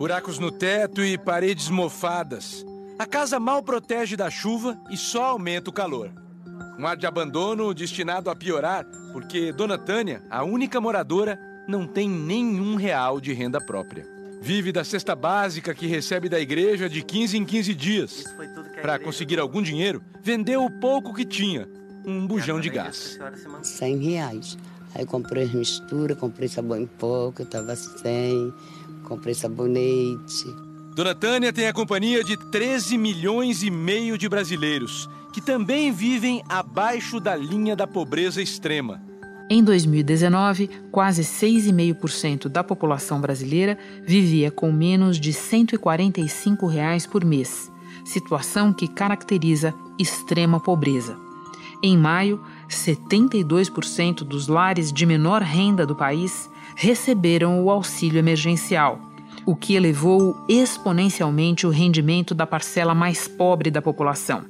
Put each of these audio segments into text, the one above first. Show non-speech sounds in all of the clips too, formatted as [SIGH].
Buracos no teto e paredes mofadas. A casa mal protege da chuva e só aumenta o calor. Um ar de abandono destinado a piorar, porque Dona Tânia, a única moradora, não tem nenhum real de renda própria. Vive da cesta básica que recebe da igreja de 15 em 15 dias. Para conseguir algum dinheiro, vendeu o pouco que tinha, um bujão de gás. 100 reais. Aí comprei mistura, comprei sabão em pó, que eu tava sem comprei sabonete. Dona Tânia tem a companhia de 13 milhões e meio de brasileiros, que também vivem abaixo da linha da pobreza extrema. Em 2019, quase 6,5% da população brasileira vivia com menos de 145 reais por mês, situação que caracteriza extrema pobreza. Em maio, 72% dos lares de menor renda do país receberam o auxílio emergencial, o que elevou exponencialmente o rendimento da parcela mais pobre da população.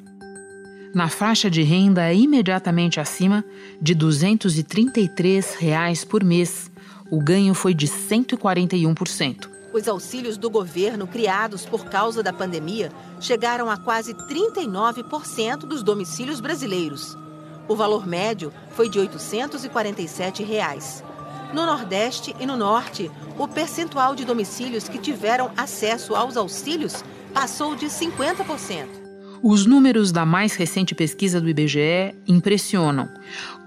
Na faixa de renda imediatamente acima de 233 reais por mês, o ganho foi de 141%. Os auxílios do governo criados por causa da pandemia chegaram a quase 39% dos domicílios brasileiros. O valor médio foi de 847 reais. No Nordeste e no Norte, o percentual de domicílios que tiveram acesso aos auxílios passou de 50%. Os números da mais recente pesquisa do IBGE impressionam.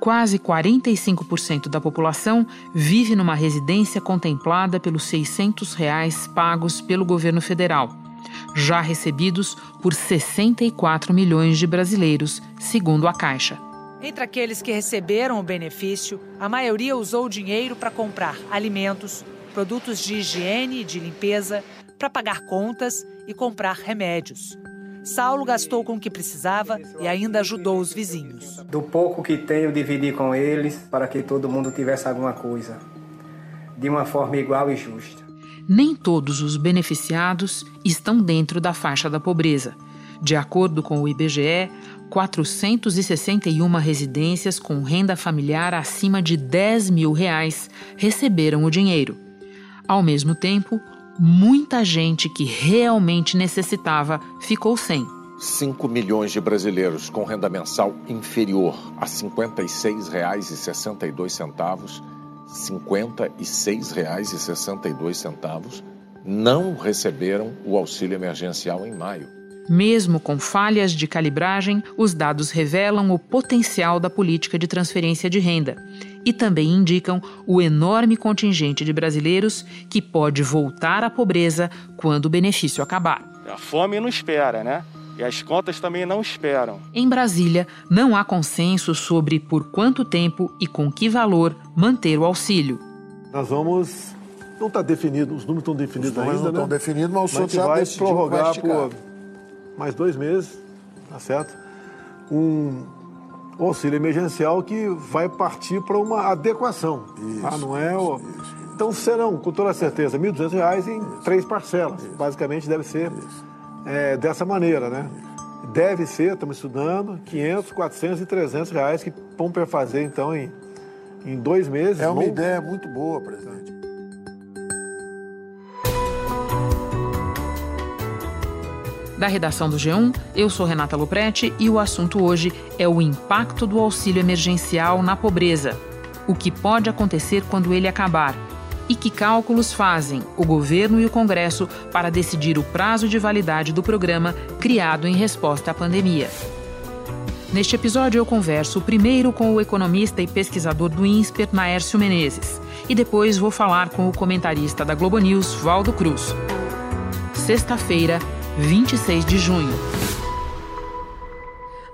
Quase 45% da população vive numa residência contemplada pelos 600 reais pagos pelo governo federal, já recebidos por 64 milhões de brasileiros, segundo a Caixa. Entre aqueles que receberam o benefício, a maioria usou o dinheiro para comprar alimentos, produtos de higiene e de limpeza, para pagar contas e comprar remédios. Saulo gastou com o que precisava e ainda ajudou os vizinhos. Do pouco que tenho, dividi com eles para que todo mundo tivesse alguma coisa, de uma forma igual e justa. Nem todos os beneficiados estão dentro da faixa da pobreza. De acordo com o IBGE, 461 residências com renda familiar acima de 10 mil reais receberam o dinheiro. Ao mesmo tempo, muita gente que realmente necessitava ficou sem. 5 milhões de brasileiros com renda mensal inferior a R$ 56,62, R$ 56,62 não receberam o auxílio emergencial em maio. Mesmo com falhas de calibragem, os dados revelam o potencial da política de transferência de renda e também indicam o enorme contingente de brasileiros que pode voltar à pobreza quando o benefício acabar. A fome não espera, né? E as contas também não esperam. Em Brasília, não há consenso sobre por quanto tempo e com que valor manter o auxílio. Nós vamos. Não está definido, os números estão definidos os números ainda, não né? estão definidos, mas o senhor já vai prorrogar por mais dois meses, tá certo? Um auxílio emergencial que vai partir para uma adequação. Isso, ah, não é o... isso. Então serão, com toda certeza, R$ 1.200 em isso. três parcelas. Isso. Basicamente deve ser é, dessa maneira, né? Deve ser, estamos estudando, 500, 400 e 300 reais que vão fazer então em, em dois meses. É uma vão... ideia muito boa, presidente. Da redação do G1, eu sou Renata Luprete e o assunto hoje é o impacto do auxílio emergencial na pobreza. O que pode acontecer quando ele acabar? E que cálculos fazem o governo e o Congresso para decidir o prazo de validade do programa criado em resposta à pandemia? Neste episódio, eu converso primeiro com o economista e pesquisador do INSPER, Naércio Menezes, e depois vou falar com o comentarista da Globo News, Valdo Cruz. Sexta-feira, 26 de junho.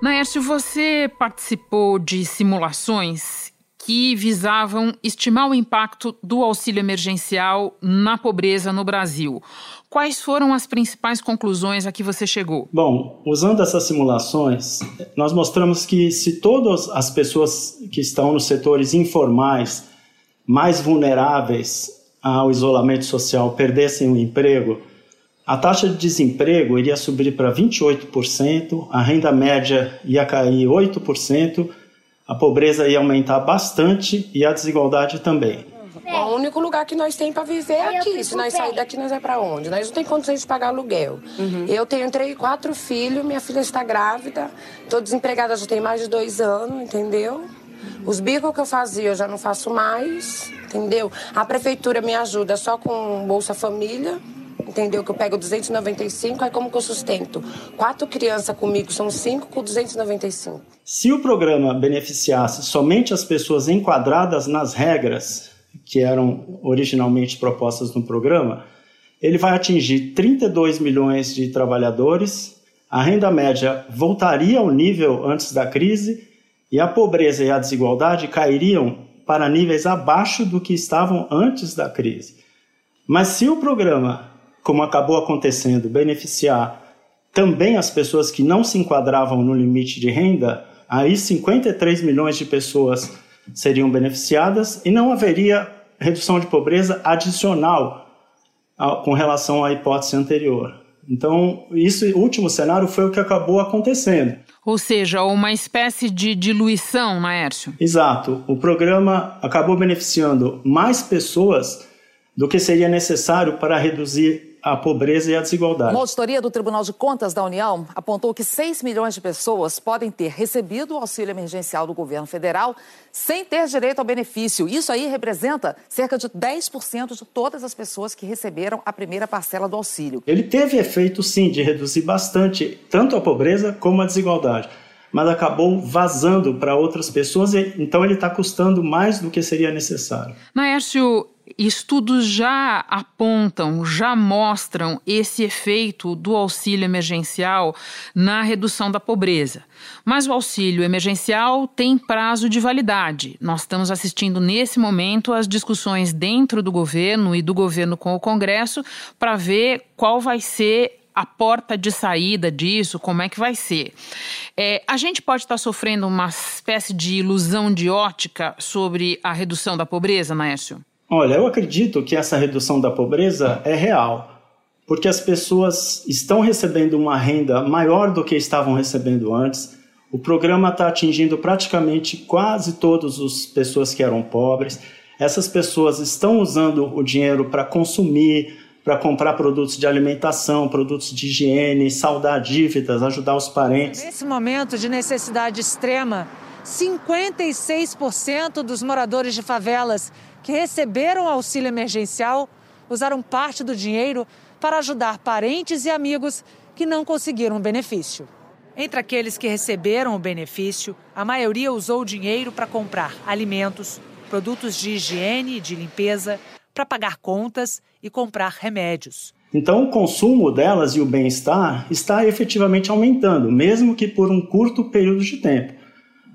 Naércio, você participou de simulações que visavam estimar o impacto do auxílio emergencial na pobreza no Brasil. Quais foram as principais conclusões a que você chegou? Bom, usando essas simulações, nós mostramos que se todas as pessoas que estão nos setores informais, mais vulneráveis ao isolamento social, perdessem o emprego, a taxa de desemprego iria subir para 28%, a renda média ia cair 8%, a pobreza ia aumentar bastante e a desigualdade também. O único lugar que nós temos para viver é aqui. Se nós sair daqui, nós é para onde? Nós não temos condições de pagar aluguel. Uhum. Eu tenho três, quatro filhos, minha filha está grávida, estou desempregada já tem mais de dois anos, entendeu? Os bicos que eu fazia eu já não faço mais, entendeu? A prefeitura me ajuda só com Bolsa Família, entendeu? Que eu pego 295, aí como que eu sustento? Quatro crianças comigo, são cinco com 295. Se o programa beneficiasse somente as pessoas enquadradas nas regras que eram originalmente propostas no programa, ele vai atingir 32 milhões de trabalhadores, a renda média voltaria ao nível antes da crise e a pobreza e a desigualdade cairiam para níveis abaixo do que estavam antes da crise. Mas se o programa, como acabou acontecendo, beneficiar também as pessoas que não se enquadravam no limite de renda, aí 53 milhões de pessoas seriam beneficiadas e não haveria redução de pobreza adicional com relação à hipótese anterior. Então, isso último cenário foi o que acabou acontecendo. Ou seja, uma espécie de diluição, Naércio? Exato. O programa acabou beneficiando mais pessoas do que seria necessário para reduzir a pobreza e a desigualdade. Uma auditoria do Tribunal de Contas da União apontou que 6 milhões de pessoas podem ter recebido o auxílio emergencial do governo federal sem ter direito ao benefício. Isso aí representa cerca de 10% de todas as pessoas que receberam a primeira parcela do auxílio. Ele teve efeito, sim, de reduzir bastante tanto a pobreza como a desigualdade mas acabou vazando para outras pessoas, então ele está custando mais do que seria necessário. Naércio, Estudos já apontam, já mostram esse efeito do auxílio emergencial na redução da pobreza. Mas o auxílio emergencial tem prazo de validade. Nós estamos assistindo nesse momento as discussões dentro do governo e do governo com o Congresso para ver qual vai ser a porta de saída disso, como é que vai ser. É, a gente pode estar sofrendo uma espécie de ilusão de ótica sobre a redução da pobreza, Naércio? Olha, eu acredito que essa redução da pobreza é real, porque as pessoas estão recebendo uma renda maior do que estavam recebendo antes. O programa está atingindo praticamente quase todas as pessoas que eram pobres. Essas pessoas estão usando o dinheiro para consumir, para comprar produtos de alimentação, produtos de higiene, saldar dívidas, ajudar os parentes. Nesse momento de necessidade extrema, 56% dos moradores de favelas que receberam auxílio emergencial usaram parte do dinheiro para ajudar parentes e amigos que não conseguiram o benefício. Entre aqueles que receberam o benefício, a maioria usou o dinheiro para comprar alimentos, produtos de higiene e de limpeza, para pagar contas e comprar remédios. Então, o consumo delas e o bem-estar está efetivamente aumentando, mesmo que por um curto período de tempo.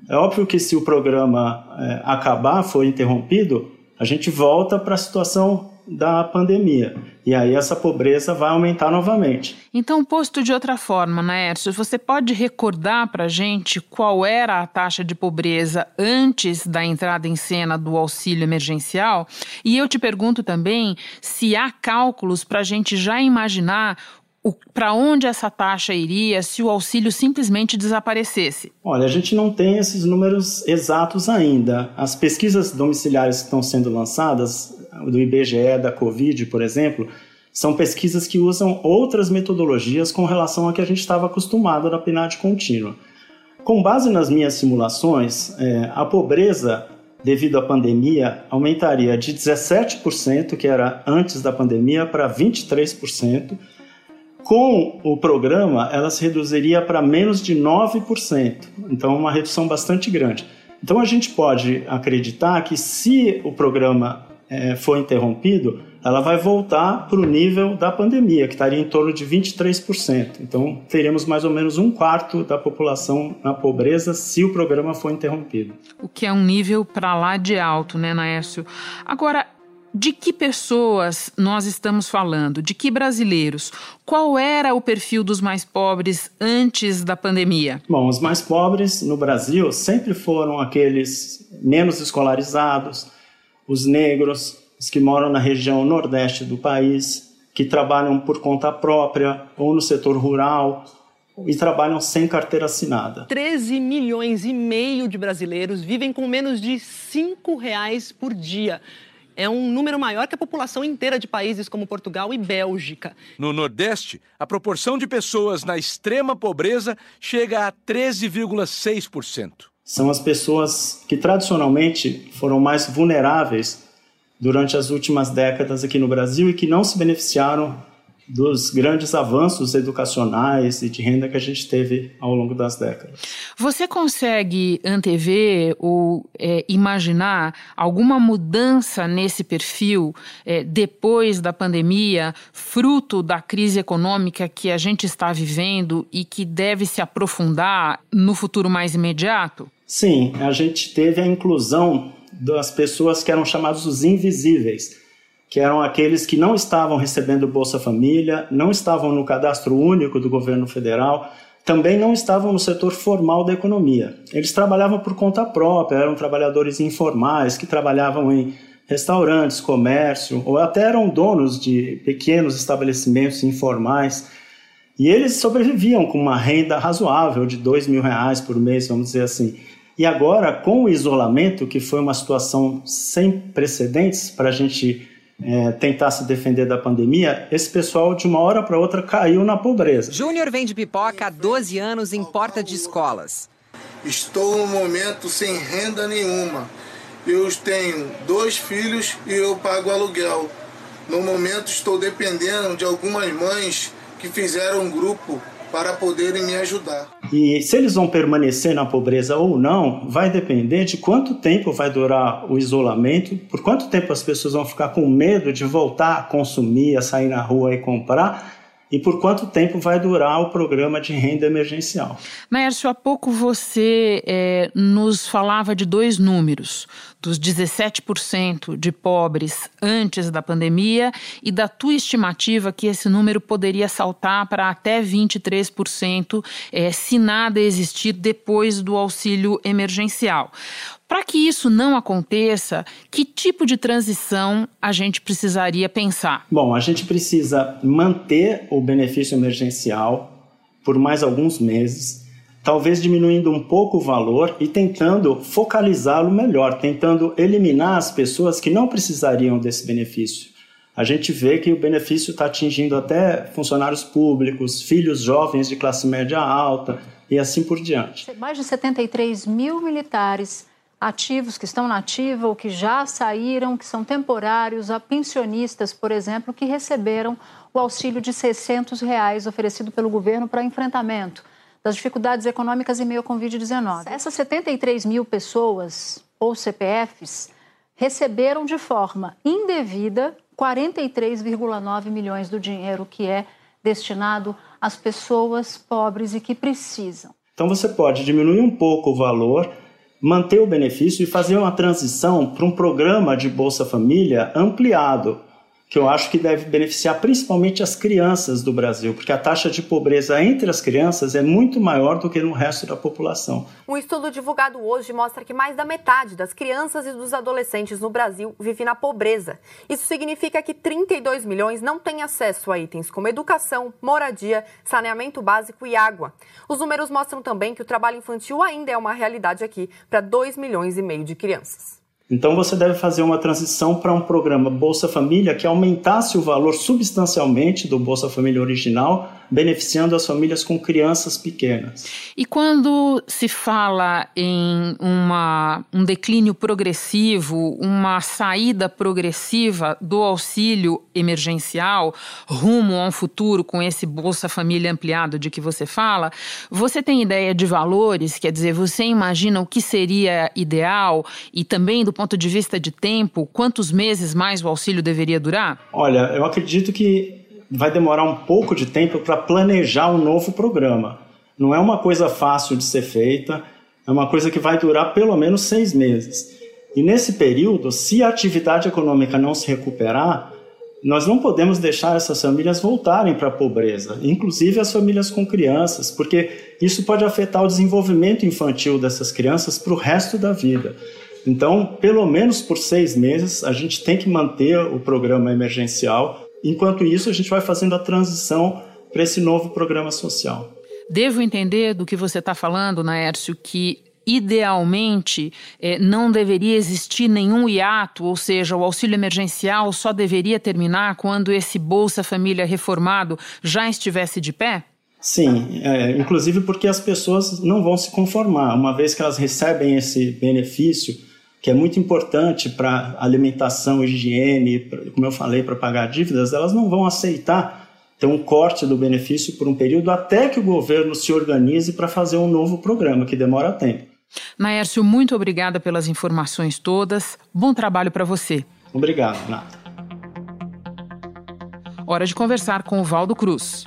É óbvio que se o programa é, acabar, for interrompido, a gente volta para a situação da pandemia. E aí essa pobreza vai aumentar novamente. Então, posto de outra forma, Naércio, você pode recordar para a gente qual era a taxa de pobreza antes da entrada em cena do auxílio emergencial? E eu te pergunto também se há cálculos para a gente já imaginar para onde essa taxa iria se o auxílio simplesmente desaparecesse? Olha, a gente não tem esses números exatos ainda. As pesquisas domiciliares que estão sendo lançadas, do IBGE, da Covid, por exemplo, são pesquisas que usam outras metodologias com relação a que a gente estava acostumado na PNAD contínua. Com base nas minhas simulações, é, a pobreza devido à pandemia aumentaria de 17%, que era antes da pandemia, para 23%, com o programa, ela se reduziria para menos de 9%, então uma redução bastante grande. Então a gente pode acreditar que se o programa é, for interrompido, ela vai voltar para o nível da pandemia, que estaria em torno de 23%. Então teremos mais ou menos um quarto da população na pobreza se o programa for interrompido. O que é um nível para lá de alto, né, Naércio? Agora, de que pessoas nós estamos falando? De que brasileiros? Qual era o perfil dos mais pobres antes da pandemia? Bom, os mais pobres no Brasil sempre foram aqueles menos escolarizados, os negros, os que moram na região nordeste do país, que trabalham por conta própria ou no setor rural, e trabalham sem carteira assinada. 13 milhões e meio de brasileiros vivem com menos de R$ reais por dia. É um número maior que a população inteira de países como Portugal e Bélgica. No Nordeste, a proporção de pessoas na extrema pobreza chega a 13,6%. São as pessoas que tradicionalmente foram mais vulneráveis durante as últimas décadas aqui no Brasil e que não se beneficiaram dos grandes avanços educacionais e de renda que a gente teve ao longo das décadas. Você consegue antever ou é, imaginar alguma mudança nesse perfil é, depois da pandemia, fruto da crise econômica que a gente está vivendo e que deve se aprofundar no futuro mais imediato? Sim, a gente teve a inclusão das pessoas que eram chamados os invisíveis que eram aqueles que não estavam recebendo Bolsa Família, não estavam no cadastro único do governo federal, também não estavam no setor formal da economia. Eles trabalhavam por conta própria, eram trabalhadores informais que trabalhavam em restaurantes, comércio, ou até eram donos de pequenos estabelecimentos informais. E eles sobreviviam com uma renda razoável de dois mil reais por mês, vamos dizer assim. E agora, com o isolamento, que foi uma situação sem precedentes para a gente é, tentar se defender da pandemia, esse pessoal de uma hora para outra caiu na pobreza. Júnior vende pipoca há 12 anos em porta de escolas. Estou no momento sem renda nenhuma. Eu tenho dois filhos e eu pago aluguel. No momento estou dependendo de algumas mães que fizeram um grupo para poderem me ajudar. E se eles vão permanecer na pobreza ou não, vai depender de quanto tempo vai durar o isolamento, por quanto tempo as pessoas vão ficar com medo de voltar a consumir, a sair na rua e comprar e por quanto tempo vai durar o programa de renda emergencial. Naércio, há pouco você é, nos falava de dois números, dos 17% de pobres antes da pandemia e da tua estimativa que esse número poderia saltar para até 23% é, se nada existir depois do auxílio emergencial. Para que isso não aconteça, que tipo de transição a gente precisaria pensar? Bom, a gente precisa manter o benefício emergencial por mais alguns meses, talvez diminuindo um pouco o valor e tentando focalizá-lo melhor, tentando eliminar as pessoas que não precisariam desse benefício. A gente vê que o benefício está atingindo até funcionários públicos, filhos jovens de classe média alta e assim por diante. Mais de 73 mil militares ativos que estão na ativa ou que já saíram, que são temporários, a pensionistas, por exemplo, que receberam o auxílio de 600 reais oferecido pelo governo para enfrentamento das dificuldades econômicas em meio ao Covid-19. Essas 73 mil pessoas, ou CPFs, receberam de forma indevida 43,9 milhões do dinheiro que é destinado às pessoas pobres e que precisam. Então você pode diminuir um pouco o valor manter o benefício e fazer uma transição para um programa de Bolsa Família ampliado, que eu acho que deve beneficiar principalmente as crianças do Brasil, porque a taxa de pobreza entre as crianças é muito maior do que no resto da população. Um estudo divulgado hoje mostra que mais da metade das crianças e dos adolescentes no Brasil vive na pobreza. Isso significa que 32 milhões não têm acesso a itens como educação, moradia, saneamento básico e água. Os números mostram também que o trabalho infantil ainda é uma realidade aqui para 2 milhões e meio de crianças. Então você deve fazer uma transição para um programa Bolsa Família que aumentasse o valor substancialmente do Bolsa Família original, beneficiando as famílias com crianças pequenas. E quando se fala em uma, um declínio progressivo, uma saída progressiva do auxílio emergencial rumo a um futuro com esse Bolsa Família ampliado de que você fala, você tem ideia de valores? Quer dizer, você imagina o que seria ideal e também do ponto de vista de tempo, quantos meses mais o auxílio deveria durar? Olha, eu acredito que vai demorar um pouco de tempo para planejar um novo programa. Não é uma coisa fácil de ser feita, é uma coisa que vai durar pelo menos seis meses. E nesse período, se a atividade econômica não se recuperar, nós não podemos deixar essas famílias voltarem para a pobreza, inclusive as famílias com crianças, porque isso pode afetar o desenvolvimento infantil dessas crianças para o resto da vida. Então, pelo menos por seis meses, a gente tem que manter o programa emergencial. Enquanto isso, a gente vai fazendo a transição para esse novo programa social. Devo entender do que você está falando, Naércio, que idealmente eh, não deveria existir nenhum hiato, ou seja, o auxílio emergencial só deveria terminar quando esse Bolsa Família reformado já estivesse de pé? Sim, é, inclusive porque as pessoas não vão se conformar, uma vez que elas recebem esse benefício, que é muito importante para alimentação, higiene, pra, como eu falei, para pagar dívidas, elas não vão aceitar ter um corte do benefício por um período até que o governo se organize para fazer um novo programa, que demora tempo. Naércio, muito obrigada pelas informações todas. Bom trabalho para você. Obrigado, Nata. Hora de conversar com o Valdo Cruz.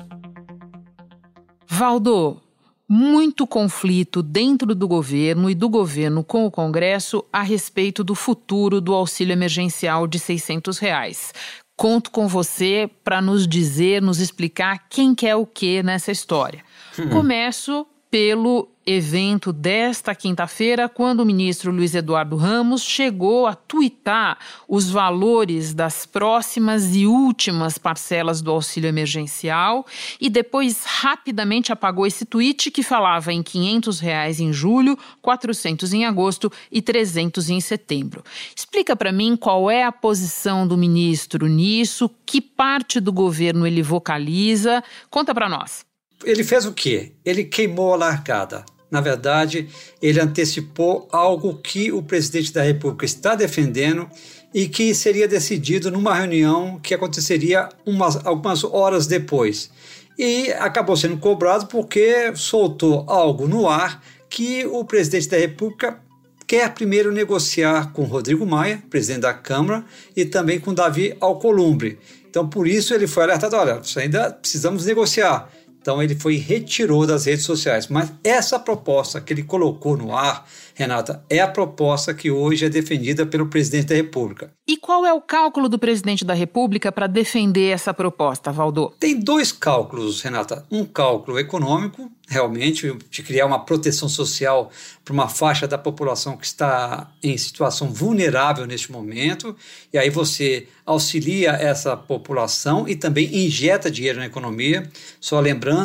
Valdo, muito conflito dentro do governo e do governo com o Congresso a respeito do futuro do auxílio emergencial de 600 reais. Conto com você para nos dizer, nos explicar quem quer o que nessa história. Hum. [LAUGHS] Começo pelo evento desta quinta-feira, quando o ministro Luiz Eduardo Ramos chegou a tuitar os valores das próximas e últimas parcelas do auxílio emergencial e depois rapidamente apagou esse tweet que falava em 500 reais em julho, 400 em agosto e 300 em setembro. Explica para mim qual é a posição do ministro nisso, que parte do governo ele vocaliza. Conta para nós. Ele fez o quê? Ele queimou a largada. Na verdade, ele antecipou algo que o presidente da República está defendendo e que seria decidido numa reunião que aconteceria umas, algumas horas depois. E acabou sendo cobrado porque soltou algo no ar que o presidente da República quer primeiro negociar com Rodrigo Maia, presidente da Câmara, e também com Davi Alcolumbre. Então, por isso ele foi alertado: olha, ainda precisamos negociar. Então ele foi retirou das redes sociais. Mas essa proposta que ele colocou no ar, Renata, é a proposta que hoje é defendida pelo presidente da República. E qual é o cálculo do presidente da República para defender essa proposta, Valdo? Tem dois cálculos, Renata. Um cálculo econômico, realmente, de criar uma proteção social para uma faixa da população que está em situação vulnerável neste momento, e aí você auxilia essa população e também injeta dinheiro na economia. Só lembrando,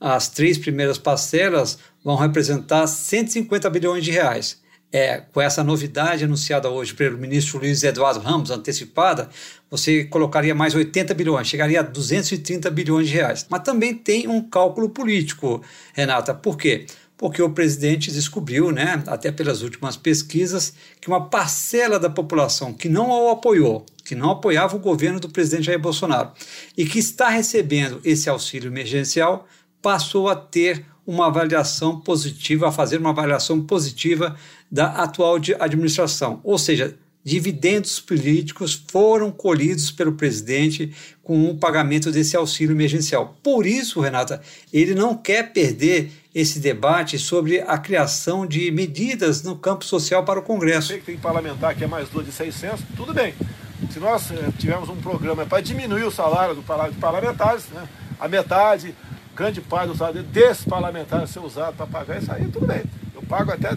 as três primeiras parcelas vão representar 150 bilhões de reais é, com essa novidade anunciada hoje pelo ministro Luiz Eduardo Ramos, antecipada, você colocaria mais 80 bilhões, chegaria a 230 bilhões de reais. Mas também tem um cálculo político, Renata. Por quê? O presidente descobriu, né, até pelas últimas pesquisas, que uma parcela da população que não o apoiou, que não apoiava o governo do presidente Jair Bolsonaro e que está recebendo esse auxílio emergencial, passou a ter uma avaliação positiva, a fazer uma avaliação positiva da atual administração. Ou seja, dividendos políticos foram colhidos pelo presidente com o pagamento desse auxílio emergencial. Por isso, Renata, ele não quer perder esse debate sobre a criação de medidas no campo social para o Congresso. Sei que tem parlamentar que é mais duas de 600, tudo bem. Se nós eh, tivermos um programa para diminuir o salário do parlamentares, né, a metade, grande parte do salário desses parlamentares ser usado para pagar isso aí, tudo bem. Eu pago até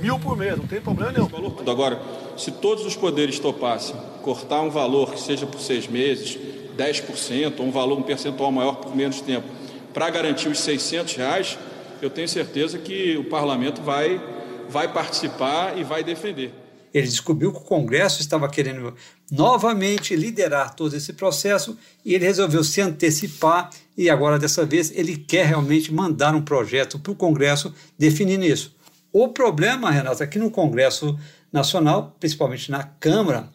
mil por mês, não tem problema nenhum. Agora, se todos os poderes topassem cortar um valor que seja por seis meses, 10%, ou um valor, um percentual maior por menos tempo, para garantir os 600 reais, eu tenho certeza que o parlamento vai, vai participar e vai defender. Ele descobriu que o Congresso estava querendo novamente liderar todo esse processo e ele resolveu se antecipar e agora dessa vez ele quer realmente mandar um projeto para o Congresso definindo isso. O problema, Renato, é que no Congresso Nacional, principalmente na Câmara,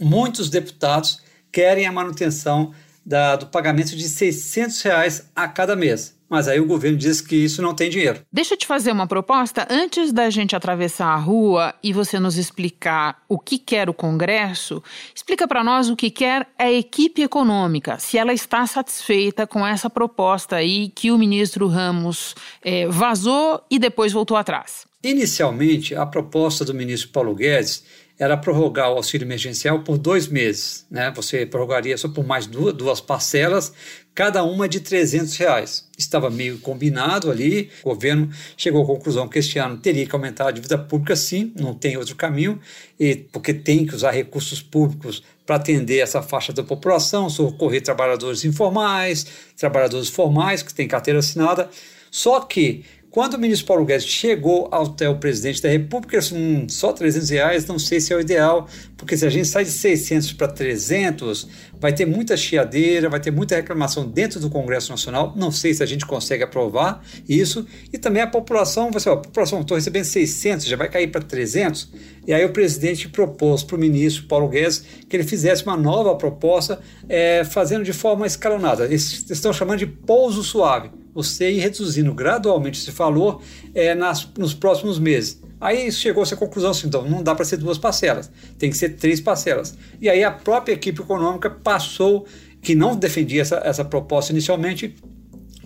muitos deputados querem a manutenção da, do pagamento de 600 reais a cada mês. Mas aí o governo diz que isso não tem dinheiro. Deixa eu te fazer uma proposta. Antes da gente atravessar a rua e você nos explicar o que quer o Congresso, explica para nós o que quer a equipe econômica, se ela está satisfeita com essa proposta aí que o ministro Ramos é, vazou e depois voltou atrás. Inicialmente, a proposta do ministro Paulo Guedes era prorrogar o auxílio emergencial por dois meses. Né? Você prorrogaria só por mais duas, duas parcelas, cada uma de 300 reais. Estava meio combinado ali, o governo chegou à conclusão que este ano teria que aumentar a dívida pública sim, não tem outro caminho, e porque tem que usar recursos públicos para atender essa faixa da população, socorrer trabalhadores informais, trabalhadores formais que têm carteira assinada, Só que quando o ministro Paulo Guedes chegou até o presidente da República, ele disse, hum, só 300 reais, não sei se é o ideal, porque se a gente sai de 600 para 300, vai ter muita chiadeira, vai ter muita reclamação dentro do Congresso Nacional, não sei se a gente consegue aprovar isso, e também a população, você, ó, a população, estou recebendo 600, já vai cair para 300, e aí o presidente propôs para o ministro Paulo Guedes que ele fizesse uma nova proposta, é, fazendo de forma escalonada, eles estão chamando de pouso suave, você ir reduzindo gradualmente esse valor é, nas, nos próximos meses. Aí chegou-se à conclusão assim, então não dá para ser duas parcelas, tem que ser três parcelas. E aí a própria equipe econômica passou, que não defendia essa, essa proposta inicialmente,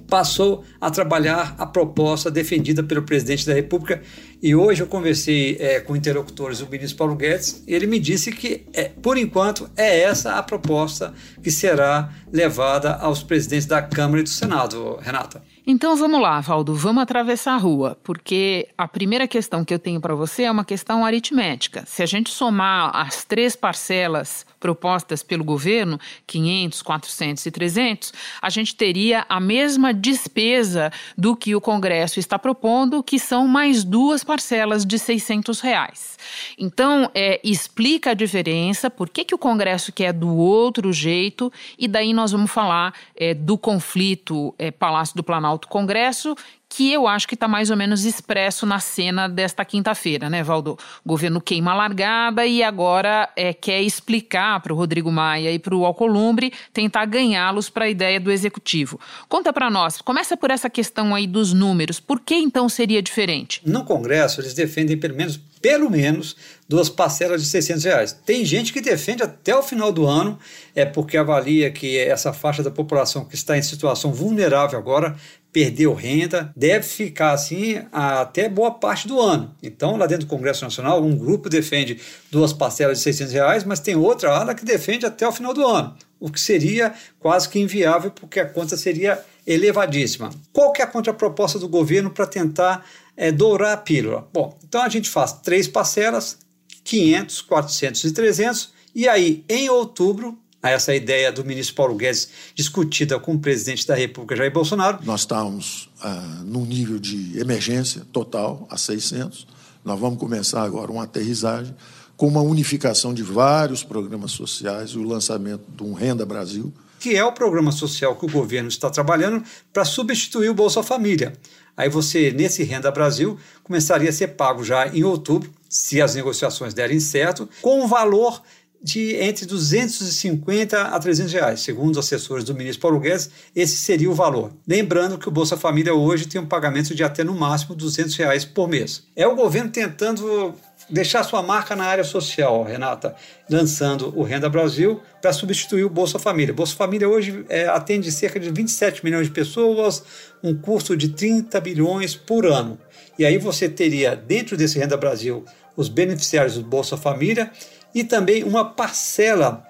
passou a trabalhar a proposta defendida pelo presidente da República. E hoje eu conversei é, com interlocutores do ministro Paulo Guedes ele me disse que, é, por enquanto, é essa a proposta que será levada aos presidentes da Câmara e do Senado, Renata. Então vamos lá, Valdo, vamos atravessar a rua, porque a primeira questão que eu tenho para você é uma questão aritmética. Se a gente somar as três parcelas propostas pelo governo, 500, 400 e 300, a gente teria a mesma despesa do que o Congresso está propondo, que são mais duas parcelas de 600 reais. Então, é, explica a diferença, por que, que o Congresso quer do outro jeito, e daí nós vamos falar é, do conflito é, Palácio do Planalto Congresso, que eu acho que está mais ou menos expresso na cena desta quinta-feira, né, Valdo? O governo queima a largada e agora é, quer explicar para o Rodrigo Maia e para o Alcolumbre tentar ganhá-los para a ideia do executivo. Conta para nós, começa por essa questão aí dos números. Por que então seria diferente? No Congresso, eles defendem pelo menos pelo menos duas parcelas de 600 reais. Tem gente que defende até o final do ano, é porque avalia que essa faixa da população que está em situação vulnerável agora perdeu renda, deve ficar assim até boa parte do ano. Então, lá dentro do Congresso Nacional, um grupo defende duas parcelas de 600 reais, mas tem outra ala que defende até o final do ano, o que seria quase que inviável, porque a conta seria elevadíssima. Qual que é a contraproposta do governo para tentar é, dourar a pílula? Bom, então a gente faz três parcelas, 500, 400 e 300, e aí em outubro, essa ideia do ministro Paulo Guedes discutida com o presidente da República, Jair Bolsonaro. Nós estamos ah, num nível de emergência total, a 600. Nós vamos começar agora uma aterrissagem com uma unificação de vários programas sociais e o lançamento de um Renda Brasil, que é o programa social que o governo está trabalhando para substituir o Bolsa Família. Aí você, nesse Renda Brasil, começaria a ser pago já em outubro, se as negociações derem certo, com um valor de entre 250 a 300 reais. Segundo os assessores do ministro Paulo Guedes, esse seria o valor. Lembrando que o Bolsa Família hoje tem um pagamento de até no máximo 200 reais por mês. É o governo tentando deixar sua marca na área social, Renata, lançando o Renda Brasil para substituir o Bolsa Família. Bolsa Família hoje é, atende cerca de 27 milhões de pessoas, um custo de 30 bilhões por ano. E aí você teria, dentro desse Renda Brasil, os beneficiários do Bolsa Família e também uma parcela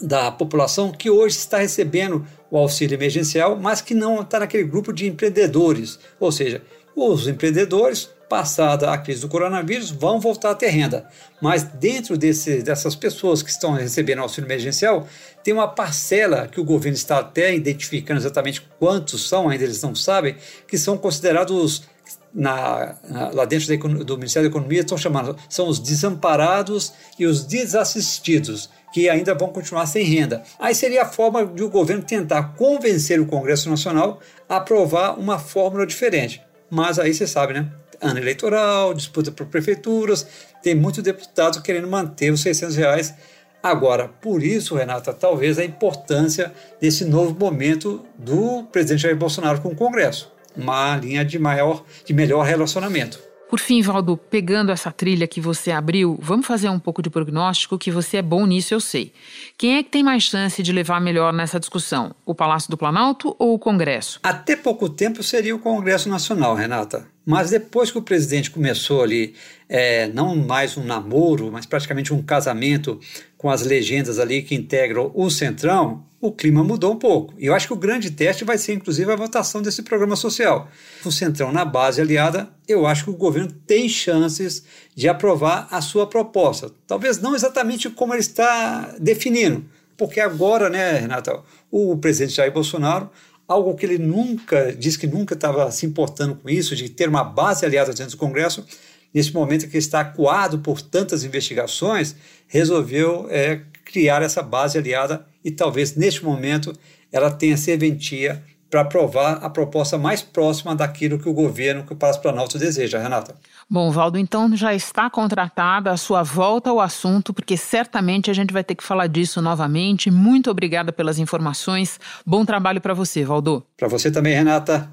da população que hoje está recebendo o auxílio emergencial, mas que não está naquele grupo de empreendedores. Ou seja, os empreendedores passada a crise do coronavírus, vão voltar a ter renda. Mas dentro desse, dessas pessoas que estão recebendo auxílio emergencial, tem uma parcela que o governo está até identificando exatamente quantos são, ainda eles não sabem, que são considerados na, na, lá dentro da, do Ministério da Economia, estão chamando, são os desamparados e os desassistidos que ainda vão continuar sem renda. Aí seria a forma de o governo tentar convencer o Congresso Nacional a aprovar uma fórmula diferente. Mas aí você sabe, né? ano eleitoral, disputa por prefeituras, tem muito deputado querendo manter os 600 reais. Agora, por isso, Renata, talvez a importância desse novo momento do presidente Jair Bolsonaro com o Congresso, uma linha de maior, de melhor relacionamento. Por fim, Valdo, pegando essa trilha que você abriu, vamos fazer um pouco de prognóstico, que você é bom nisso, eu sei. Quem é que tem mais chance de levar melhor nessa discussão? O Palácio do Planalto ou o Congresso? Até pouco tempo seria o Congresso Nacional, Renata. Mas depois que o presidente começou ali, é, não mais um namoro, mas praticamente um casamento com as legendas ali que integram o Centrão, o clima mudou um pouco. E eu acho que o grande teste vai ser, inclusive, a votação desse programa social. O Centrão na base aliada, eu acho que o governo tem chances de aprovar a sua proposta. Talvez não exatamente como ele está definindo, porque agora, né, Renata, o presidente Jair Bolsonaro algo que ele nunca, diz que nunca estava se importando com isso, de ter uma base aliada dentro do Congresso, nesse momento que está acuado por tantas investigações, resolveu é, criar essa base aliada e talvez neste momento ela tenha serventia para aprovar a proposta mais próxima daquilo que o governo, que o Palácio Planalto deseja, Renata. Bom, Valdo, então já está contratada a sua volta ao assunto, porque certamente a gente vai ter que falar disso novamente. Muito obrigada pelas informações. Bom trabalho para você, Valdo. Para você também, Renata.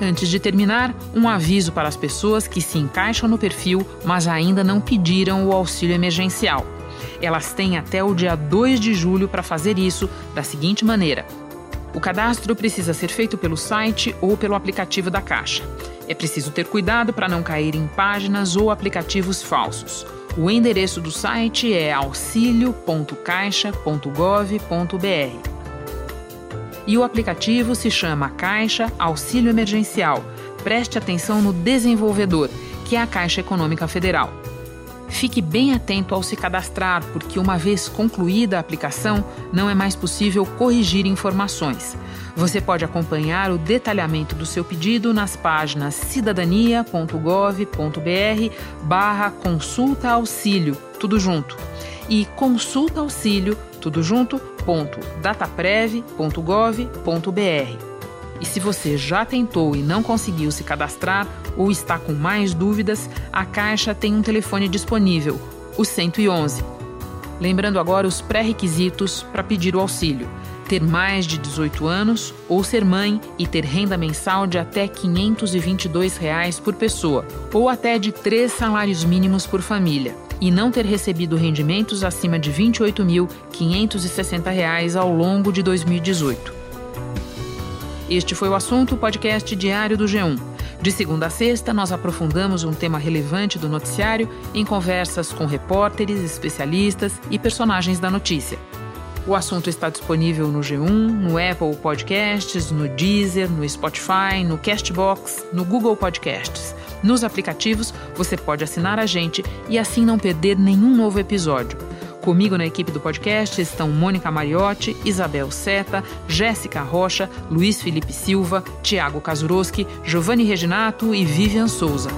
Antes de terminar, um aviso para as pessoas que se encaixam no perfil, mas ainda não pediram o auxílio emergencial. Elas têm até o dia 2 de julho para fazer isso da seguinte maneira: o cadastro precisa ser feito pelo site ou pelo aplicativo da Caixa. É preciso ter cuidado para não cair em páginas ou aplicativos falsos. O endereço do site é auxilio.caixa.gov.br. E o aplicativo se chama Caixa Auxílio Emergencial. Preste atenção no desenvolvedor, que é a Caixa Econômica Federal. Fique bem atento ao se cadastrar, porque uma vez concluída a aplicação, não é mais possível corrigir informações. Você pode acompanhar o detalhamento do seu pedido nas páginas cidadania.gov.br barra consulta auxílio, tudo junto, e consulta auxílio, tudo. E se você já tentou e não conseguiu se cadastrar ou está com mais dúvidas, a Caixa tem um telefone disponível, o 111. Lembrando agora os pré-requisitos para pedir o auxílio: ter mais de 18 anos ou ser mãe e ter renda mensal de até 522 reais por pessoa, ou até de três salários mínimos por família, e não ter recebido rendimentos acima de R$ 28.560 ao longo de 2018. Este foi o assunto podcast diário do G1. De segunda a sexta, nós aprofundamos um tema relevante do noticiário em conversas com repórteres, especialistas e personagens da notícia. O assunto está disponível no G1, no Apple Podcasts, no Deezer, no Spotify, no Castbox, no Google Podcasts. Nos aplicativos, você pode assinar a gente e assim não perder nenhum novo episódio. Comigo na equipe do podcast estão Mônica Mariotti, Isabel Seta, Jéssica Rocha, Luiz Felipe Silva, Tiago Kazuroski, Giovanni Reginato e Vivian Souza.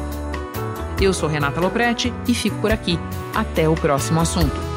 Eu sou Renata Loprete e fico por aqui. Até o próximo assunto.